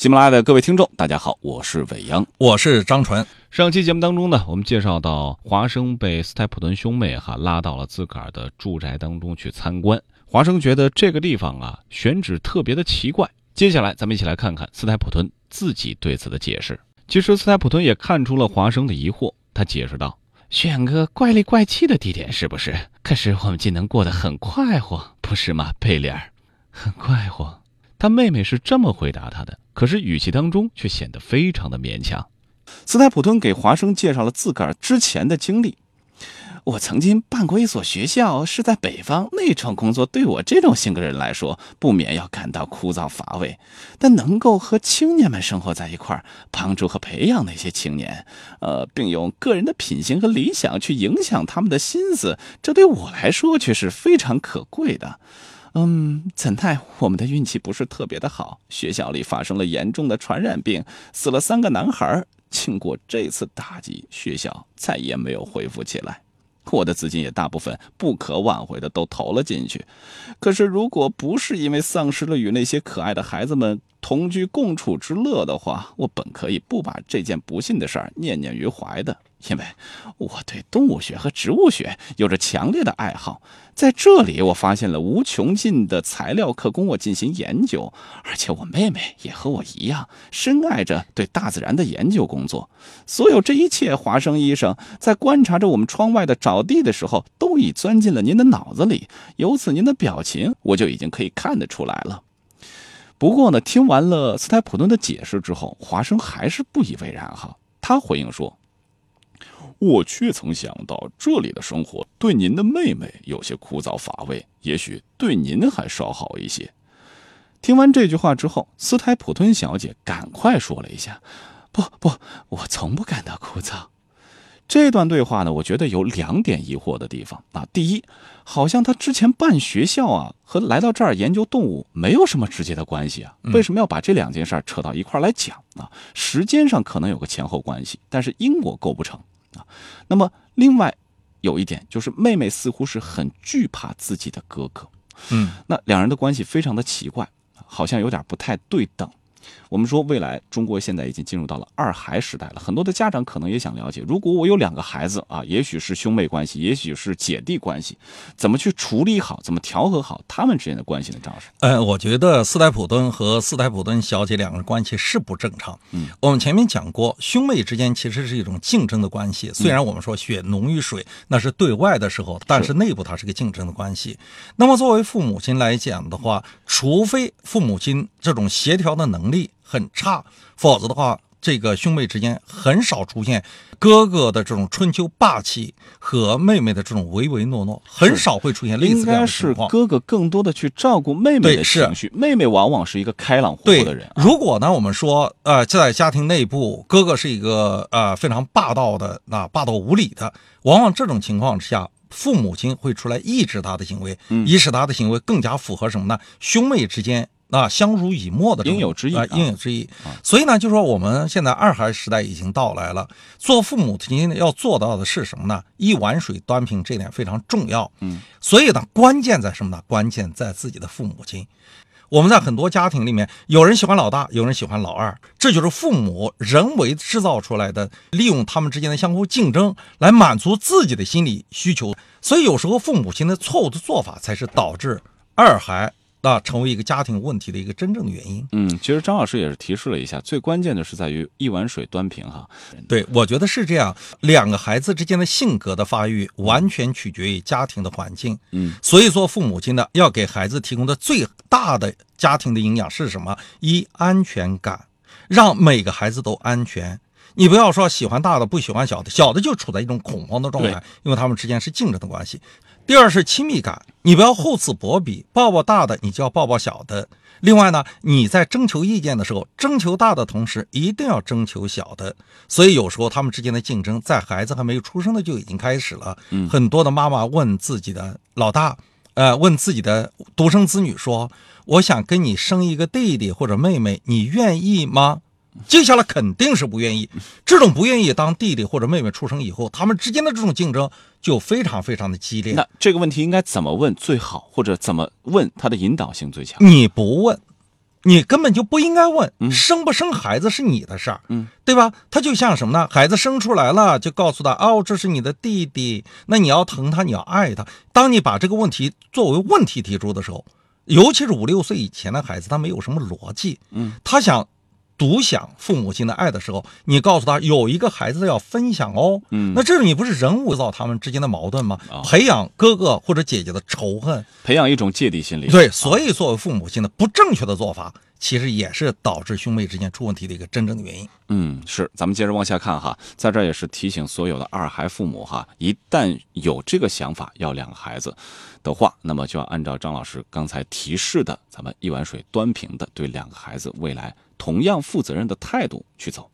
喜马拉雅的各位听众，大家好，我是伟阳，我是张纯。上期节目当中呢，我们介绍到华生被斯泰普顿兄妹哈拉到了自个儿的住宅当中去参观。华生觉得这个地方啊选址特别的奇怪。接下来咱们一起来看看斯泰普顿自己对此的解释。其实斯泰普顿也看出了华生的疑惑，他解释道：“选个怪里怪气的地点是不是？可是我们竟能过得很快活，不是吗，贝利尔？很快活。”他妹妹是这么回答他的，可是语气当中却显得非常的勉强。斯泰普顿给华生介绍了自个儿之前的经历。我曾经办过一所学校，是在北方。那种工作对我这种性格人来说，不免要感到枯燥乏味。但能够和青年们生活在一块儿，帮助和培养那些青年，呃，并用个人的品行和理想去影响他们的心思，这对我来说却是非常可贵的。嗯，怎奈我们的运气不是特别的好，学校里发生了严重的传染病，死了三个男孩。经过这次打击，学校再也没有恢复起来，我的资金也大部分不可挽回的都投了进去。可是，如果不是因为丧失了与那些可爱的孩子们同居共处之乐的话，我本可以不把这件不幸的事儿念念于怀的。因为我对动物学和植物学有着强烈的爱好，在这里我发现了无穷尽的材料可供我进行研究，而且我妹妹也和我一样深爱着对大自然的研究工作。所有这一切，华生医生在观察着我们窗外的沼地的时候，都已钻进了您的脑子里。由此，您的表情我就已经可以看得出来了。不过呢，听完了斯泰普顿的解释之后，华生还是不以为然哈。他回应说。我却曾想到，这里的生活对您的妹妹有些枯燥乏味，也许对您还稍好一些。听完这句话之后，斯泰普吞小姐赶快说了一下：“不不，我从不感到枯燥。”这段对话呢，我觉得有两点疑惑的地方啊。第一，好像他之前办学校啊，和来到这儿研究动物没有什么直接的关系啊，为什么要把这两件事扯到一块来讲啊？时间上可能有个前后关系，但是因果构不成。啊，那么另外有一点就是，妹妹似乎是很惧怕自己的哥哥，嗯，那两人的关系非常的奇怪，好像有点不太对等。我们说，未来中国现在已经进入到了二孩时代了，很多的家长可能也想了解，如果我有两个孩子啊，也许是兄妹关系，也许是姐弟关系，怎么去处理好，怎么调和好他们之间的关系呢？张老师，呃，我觉得斯泰普顿和斯泰普顿小姐两个人关系是不正常。嗯，我们前面讲过，兄妹之间其实是一种竞争的关系，虽然我们说血浓于水，那是对外的时候，但是内部它是个竞争的关系。那么作为父母亲来讲的话，除非父母亲这种协调的能力。很差，否则的话，这个兄妹之间很少出现哥哥的这种春秋霸气和妹妹的这种唯唯诺诺，很少会出现类似这样的情况。哥哥更多的去照顾妹妹的情绪，妹妹往往是一个开朗活泼的人。如果呢，我们说，呃，在家庭内部，哥哥是一个呃非常霸道的，那霸道无理的，往往这种情况之下，父母亲会出来抑制他的行为，以使他的行为更加符合什么呢？兄妹之间。啊，相濡以沫的应有之义啊，应有之义。所以呢，就说我们现在二孩时代已经到来了，做父母亲要做到的是什么呢？一碗水端平，这点非常重要。嗯，所以呢，关键在什么呢？关键在自己的父母亲。我们在很多家庭里面，有人喜欢老大，有人喜欢老二，这就是父母人为制造出来的，利用他们之间的相互竞争来满足自己的心理需求。所以有时候父母亲的错误的做法，才是导致二孩。那成为一个家庭问题的一个真正的原因。嗯，其实张老师也是提示了一下，最关键的是在于一碗水端平哈。对，我觉得是这样。两个孩子之间的性格的发育，完全取决于家庭的环境。嗯，所以说父母亲的要给孩子提供的最大的家庭的营养是什么？一安全感，让每个孩子都安全。你不要说喜欢大的不喜欢小的，小的就处在一种恐慌的状态，因为他们之间是竞争的关系。第二是亲密感，你不要厚此薄彼，抱抱大的，你就要抱抱小的。另外呢，你在征求意见的时候，征求大的同时，一定要征求小的。所以有时候他们之间的竞争，在孩子还没有出生的就已经开始了。嗯，很多的妈妈问自己的老大，呃，问自己的独生子女说：“我想跟你生一个弟弟或者妹妹，你愿意吗？”接下来肯定是不愿意，这种不愿意，当弟弟或者妹妹出生以后，他们之间的这种竞争就非常非常的激烈。那这个问题应该怎么问最好，或者怎么问，他的引导性最强？你不问，你根本就不应该问，嗯生不生孩子是你的事儿，嗯，对吧？他就像什么呢？孩子生出来了，就告诉他，哦，这是你的弟弟，那你要疼他，你要爱他。当你把这个问题作为问题提出的时候，尤其是五六岁以前的孩子，他没有什么逻辑，嗯，他想独享父母亲的爱的时候，你告诉他有一个孩子要分享哦，嗯那这你不是人物造他们之间的矛盾吗？啊培养哥哥或者姐姐的仇恨，培养一种芥蒂心理。对，所以作为父母亲的不正确的做法，其实也是导致兄妹之间出问题的一个真正的原因。嗯，是，咱们接着往下看哈，在这也是提醒所有的二孩父母哈，一旦有这个想法要两个孩子的话，那么就要按照张老师刚才提示的，咱们一碗水端平的对两个孩子未来同样负责任的态度去走。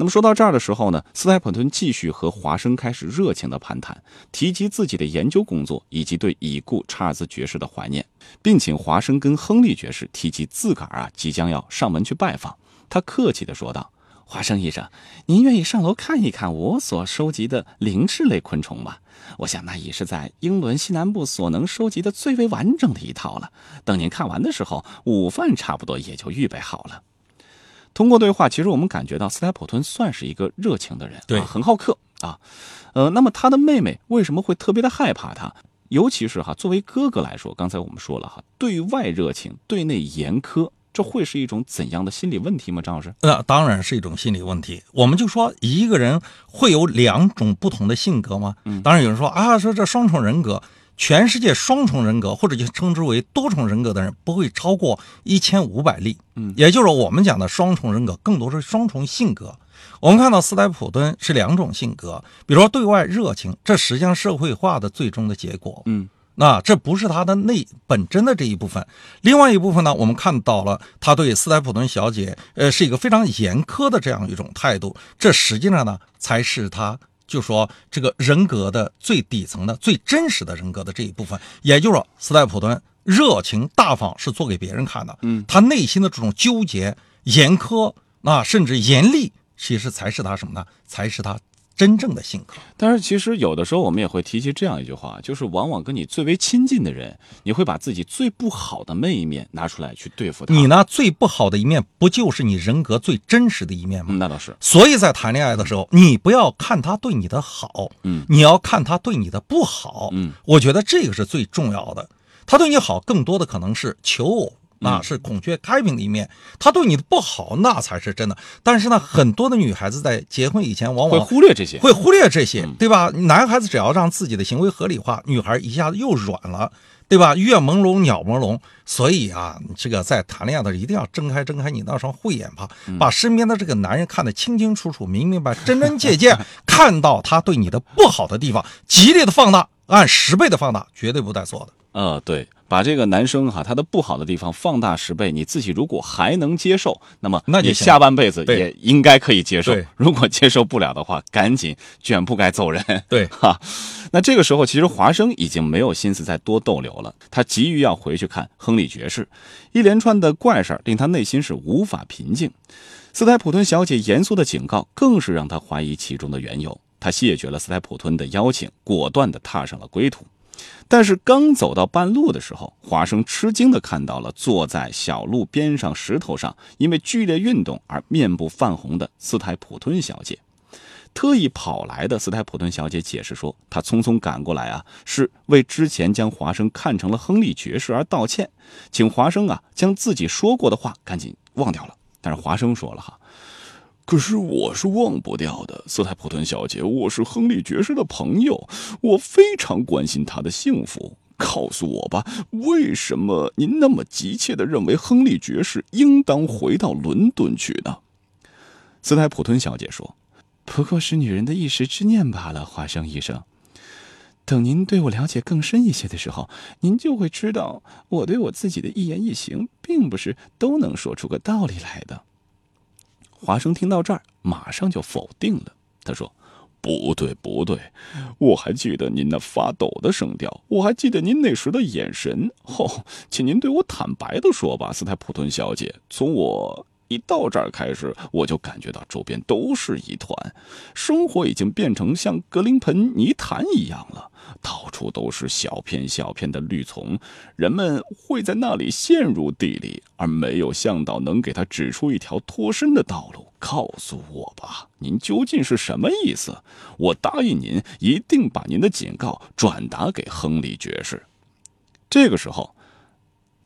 那么说到这儿的时候呢，斯泰普顿继续和华生开始热情的攀谈，提及自己的研究工作以及对已故查尔斯爵士的怀念，并请华生跟亨利爵士提及自个儿啊即将要上门去拜访。他客气地说道：“华生医生，您愿意上楼看一看我所收集的灵翅类昆虫吗？我想那已是在英伦西南部所能收集的最为完整的一套了。等您看完的时候，午饭差不多也就预备好了。”通过对话，其实我们感觉到斯泰普顿算是一个热情的人，对啊很好客啊。呃，那么他的妹妹为什么会特别的害怕他？尤其是哈，作为哥哥来说，刚才我们说了哈，对外热情，对内严苛，这会是一种怎样的心理问题吗？张老师？那当然是一种心理问题。我们就说一个人会有两种不同的性格吗？嗯当然有人说啊，说这双重人格，全世界双重人格或者就称之为多重人格的人不会超过一千五百例。嗯也就是我们讲的双重人格，更多是双重性格。我们看到斯莱普顿是两种性格，比如说对外热情，这实际上社会化的最终的结果。嗯那这不是他的内本真的这一部分，另外一部分呢，我们看到了他对斯莱普顿小姐，呃，是一个非常严苛的这样一种态度，这实际上呢，才是他就说这个人格的最底层的、最真实的人格的这一部分，也就是说，斯泰普顿热情大方是做给别人看的，嗯，他内心的这种纠结、严苛啊，甚至严厉，其实才是他什么呢？才是他真正的性格。但是其实有的时候我们也会提及这样一句话，就是往往跟你最为亲近的人，你会把自己最不好的那一面拿出来去对付他。你呢，最不好的一面，不就是你人格最真实的一面吗？嗯，那倒是。所以在谈恋爱的时候，你不要看他对你的好，嗯你要看他对你的不好。嗯，我觉得这个是最重要的。他对你好，更多的可能是求偶，那是孔雀开屏的一面；他对你的不好，那才是真的。但是呢，很多的女孩子在结婚以前，往往会忽略这些。会忽略这些嗯，对吧？男孩子只要让自己的行为合理化，女孩一下子又软了，对吧？月朦胧，鸟朦胧。所以啊，这个在谈恋爱的时候一定要睁开睁开你那双慧眼吧，把身边的这个男人看得清清楚楚、明明白、真真切切，看到他对你的不好的地方，极力的放大，按十倍的放大，绝对不带错的。呃，对，把这个男生哈他的不好的地方放大十倍，你自己如果还能接受，那么那你下半辈子也应该可以接受。如果接受不了的话，赶紧卷铺盖走人。对，哈，那这个时候其实华生已经没有心思再多逗留了，他急于要回去看亨利爵士，一连串的怪事儿令他内心是无法平静。斯泰普顿小姐严肃的警告，更是让他怀疑其中的缘由。他谢绝了斯泰普顿的邀请，果断地踏上了归途。但是刚走到半路的时候，华生吃惊地看到了坐在小路边上石头上，因为剧烈运动而面部泛红的斯泰普顿小姐。特意跑来的斯泰普顿小姐解释说，她匆匆赶过来啊，是为之前将华生看成了亨利爵士而道歉，请华生啊将自己说过的话赶紧忘掉了。但是华生说了哈，可是我是忘不掉的，斯泰普顿小姐，我是亨利爵士的朋友，我非常关心他的幸福。告诉我吧，为什么您那么急切地认为亨利爵士应当回到伦敦去呢？斯泰普顿小姐说：“不过是女人的一时之念罢了，华生医生。等您对我了解更深一些的时候，您就会知道，我对我自己的一言一行，并不是都能说出个道理来的。”华生听到这儿，马上就否定了。他说：“不对，不对，我还记得您那发抖的声调，我还记得您那时的眼神。哦，请您对我坦白的说吧，斯泰普顿小姐，从我一到这儿开始，我就感觉到周边都是一团，生活已经变成像格林盆泥潭一样了。到处都是小片小片的绿丛，人们会在那里陷入地里，而没有向导能给他指出一条脱身的道路。告诉我吧，您究竟是什么意思？我答应您，一定把您的警告转达给亨利爵士。这个时候，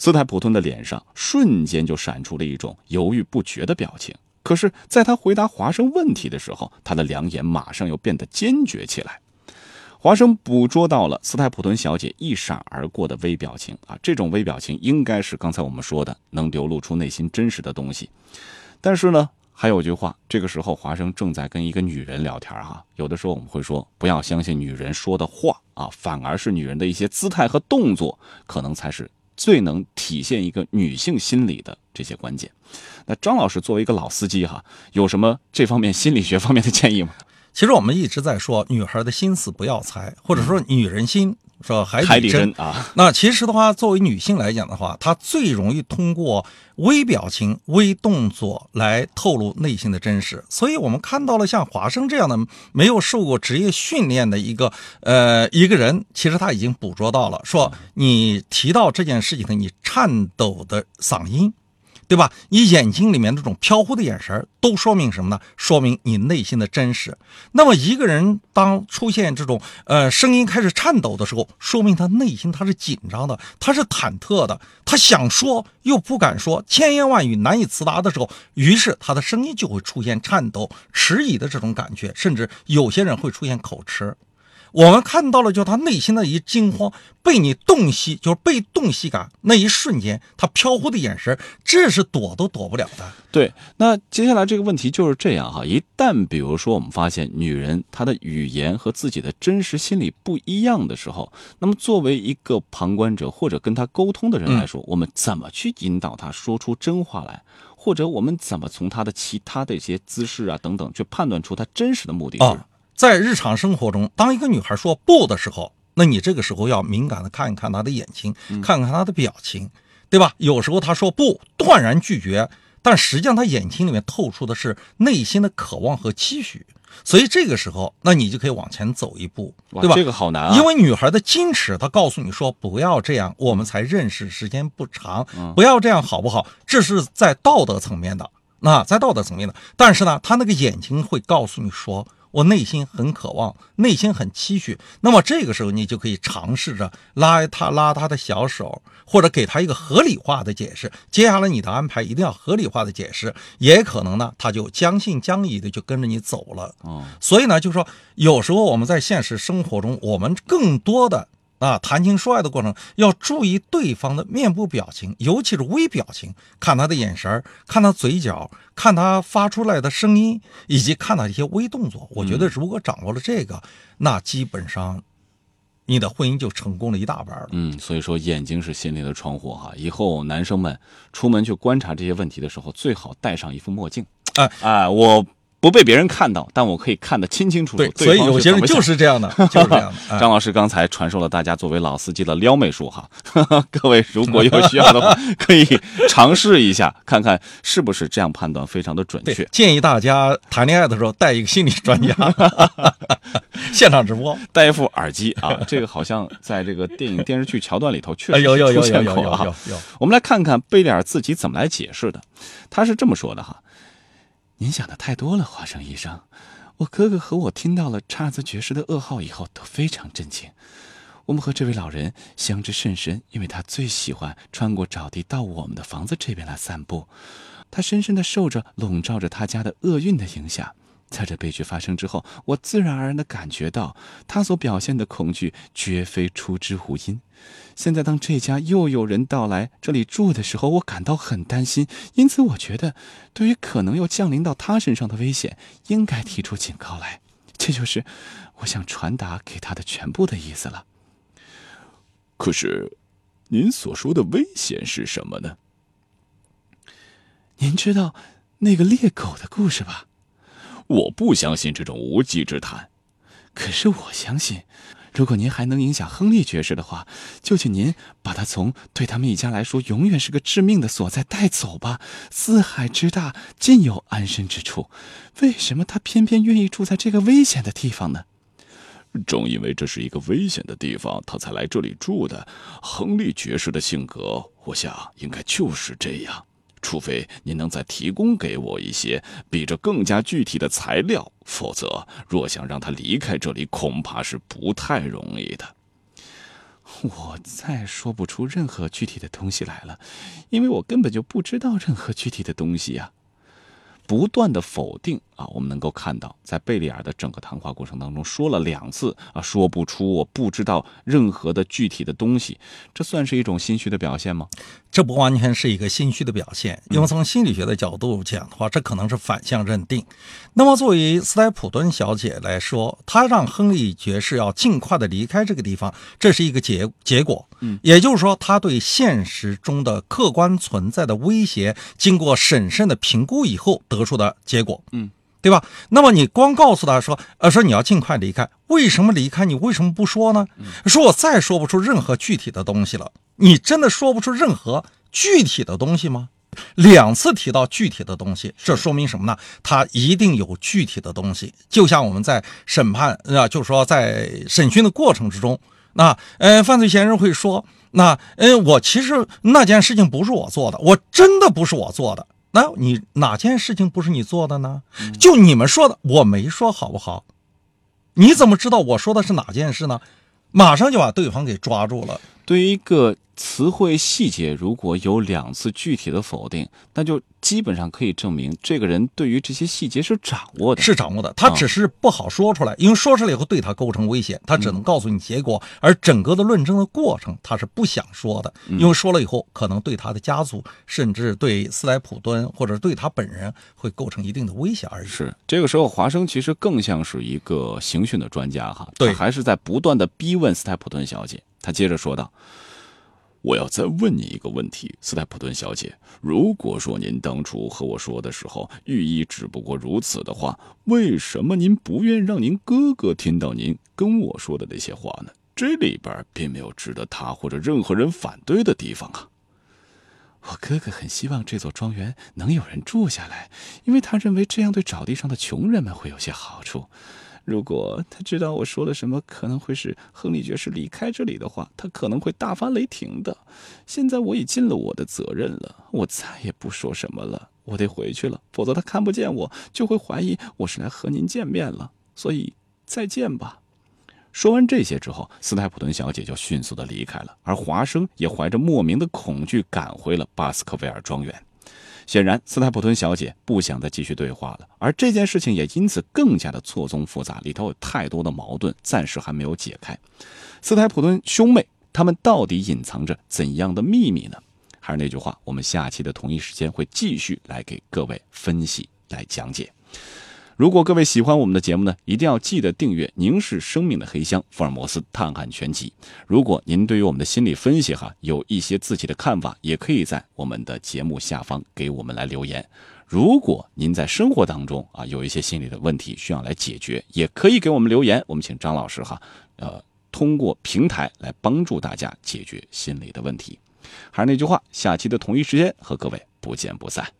斯泰普顿的脸上瞬间就闪出了一种犹豫不决的表情。可是，在他回答华生问题的时候，他的两眼马上又变得坚决起来。华生捕捉到了斯泰普顿小姐一闪而过的微表情啊，这种微表情应该是刚才我们说的能流露出内心真实的东西。但是呢，还有句话，这个时候华生正在跟一个女人聊天哈。有的时候我们会说，不要相信女人说的话啊，反而是女人的一些姿态和动作，可能才是最能体现一个女性心理的这些关键。那张老师作为一个老司机哈，有什么这方面心理学方面的建议吗？其实我们一直在说，女孩的心思不要猜，或者说女人心说海底针啊。那其实的话，作为女性来讲的话，她最容易通过微表情、微动作来透露内心的真实。所以我们看到了像华生这样的没有受过职业训练的一个呃一个人，其实他已经捕捉到了，说你提到这件事情的你颤抖的嗓音。对吧？你眼睛里面这种飘忽的眼神都说明什么呢？说明你内心的真实。那么一个人当出现这种呃声音开始颤抖的时候，说明他内心他是紧张的，他是忐忑的，他想说又不敢说，千言万语难以辞达的时候，于是他的声音就会出现颤抖、迟疑的这种感觉，甚至有些人会出现口吃。我们看到了，就他内心的一惊慌，被你洞悉，就是被洞悉感那一瞬间，他飘忽的眼神，这是躲都躲不了的。对，那接下来这个问题就是这样哈，一旦比如说我们发现女人她的语言和自己的真实心理不一样的时候，那么作为一个旁观者或者跟她沟通的人来说，我们怎么去引导她说出真话来，或者我们怎么从她的其他的一些姿势啊等等去判断出她真实的目的是？在日常生活中，当一个女孩说不的时候，那你这个时候要敏感的看一看她的眼睛，看看她的表情，对吧？有时候她说不，断然拒绝，但实际上她眼睛里面透出的是内心的渴望和期许，所以这个时候，那你就可以往前走一步，对吧？这个好难啊，因为女孩的矜持，她告诉你说不要这样，我们才认识时间不长，不要这样好不好？这是在道德层面的，那在道德层面的，但是呢，她那个眼睛会告诉你说。我内心很渴望，内心很期许。那么这个时候，你就可以尝试着拉他拉他的小手，或者给他一个合理化的解释。接下来你的安排一定要合理化的解释，也可能呢，他就将信将疑的就跟着你走了。嗯，所以呢，就是说，有时候我们在现实生活中，我们更多的。啊，谈情说爱的过程要注意对方的面部表情，尤其是微表情，看他的眼神看他嘴角，看他发出来的声音，以及看他一些微动作。我觉得，如果掌握了这个，那基本上你的婚姻就成功了一大半了。嗯，所以说眼睛是心灵的窗户哈。以后男生们出门去观察这些问题的时候，最好戴上一副墨镜。哎哎，我。不被别人看到，但我可以看得清清楚楚。对，所以有些人就是这样的，就是这样的。张老师刚才传授了大家作为老司机的撩妹术哈，各位如果有需要的话，可以尝试一下，看看是不是这样判断非常的准确。建议大家谈恋爱的时候带一个心理专家，现场直播，带一副耳机啊，这个好像在这个电影电视剧桥段里头确实有有有有有有。我们来看看贝利尔自己怎么来解释的，他是这么说的哈。您想的太多了，华生医生。我哥哥和我听到了查尔斯爵士的噩耗以后都非常震惊。我们和这位老人相知甚深，因为他最喜欢穿过沼地到我们的房子这边来散步。他深深的受着笼罩着他家的厄运的影响。在这悲剧发生之后，我自然而然地感觉到他所表现的恐惧绝非出之无因。现在，当这家又有人到来这里住的时候，我感到很担心。因此，我觉得对于可能要降临到他身上的危险，应该提出警告来。这就是我想传达给他的全部的意思了。可是，您所说的危险是什么呢？您知道那个猎狗的故事吧？我不相信这种无稽之谈，可是我相信，如果您还能影响亨利爵士的话，就请您把他从对他们一家来说永远是个致命的所在带走吧。四海之大，尽有安身之处，为什么他偏偏愿意住在这个危险的地方呢？正因为这是一个危险的地方，他才来这里住的。亨利爵士的性格，我想应该就是这样。除非您能再提供给我一些比这更加具体的材料，否则若想让他离开这里，恐怕是不太容易的。我再说不出任何具体的东西来了，因为我根本就不知道任何具体的东西呀。不断的否定啊，我们能够看到，在贝利尔的整个谈话过程当中说了两次啊，说不出，我不知道任何的具体的东西，这算是一种心虚的表现吗？这不完全是一个心虚的表现，因为从心理学的角度讲的话，这可能是反向认定。那么，作为斯泰普敦小姐来说，她让亨利爵士要尽快的离开这个地方，这是一个结结果。嗯，也就是说，她对现实中的客观存在的威胁，经过审慎的评估以后得出的结果。嗯，对吧？那么你光告诉他说，呃，说你要尽快离开，为什么离开？你为什么不说呢？说我再说不出任何具体的东西了。你真的说不出任何具体的东西吗？两次提到具体的东西，这说明什么呢？他一定有具体的东西。就像我们在审判啊，就是说在审讯的过程之中，那呃，犯罪嫌疑人会说，那呃，我其实那件事情不是我做的，我真的不是我做的。那你哪件事情不是你做的呢？就你们说的，我没说，好不好？你怎么知道我说的是哪件事呢？马上就把对方给抓住了。对于一个词汇细节，如果有两次具体的否定，那就基本上可以证明这个人对于这些细节是掌握的，是掌握的。他只是不好说出来，因为说出来以后对他构成威胁，他只能告诉你结果，而整个的论证的过程他是不想说的，因为说了以后可能对他的家族，甚至对斯莱普敦或者对他本人会构成一定的威胁而已。是这个时候，华生其实更像是一个刑讯的专家哈，对，还是在不断的逼问斯莱普顿小姐。他接着说道。我要再问你一个问题，斯泰普顿小姐。如果说您当初和我说的时候寓意只不过如此的话，为什么您不愿让您哥哥听到您跟我说的那些话呢？这里边并没有值得他或者任何人反对的地方啊。我哥哥很希望这座庄园能有人住下来，因为他认为这样对沼地上的穷人们会有些好处。如果他知道我说了什么可能会使亨利爵士离开这里的话，他可能会大发雷霆的。现在我已尽了我的责任了，我再也不说什么了。我得回去了，否则他看不见我，就会怀疑我是来和您见面了。所以再见吧。说完这些之后，斯泰普顿小姐就迅速的离开了，而华生也怀着莫名的恐惧赶回了巴斯克维尔庄园。显然，斯泰普顿小姐不想再继续对话了，而这件事情也因此更加的错综复杂，里头有太多的矛盾，暂时还没有解开。斯泰普顿兄妹他们到底隐藏着怎样的秘密呢？还是那句话，我们下期的同一时间会继续来给各位分析、来讲解。如果各位喜欢我们的节目呢，一定要记得订阅《凝视生命的黑箱：福尔摩斯探案全集》。如果您对于我们的心理分析哈有一些自己的看法，也可以在我们的节目下方给我们来留言。如果您在生活当中啊有一些心理的问题需要来解决，也可以给我们留言，我们请张老师哈，呃，通过平台来帮助大家解决心理的问题。还是那句话，下期的同一时间和各位不见不散。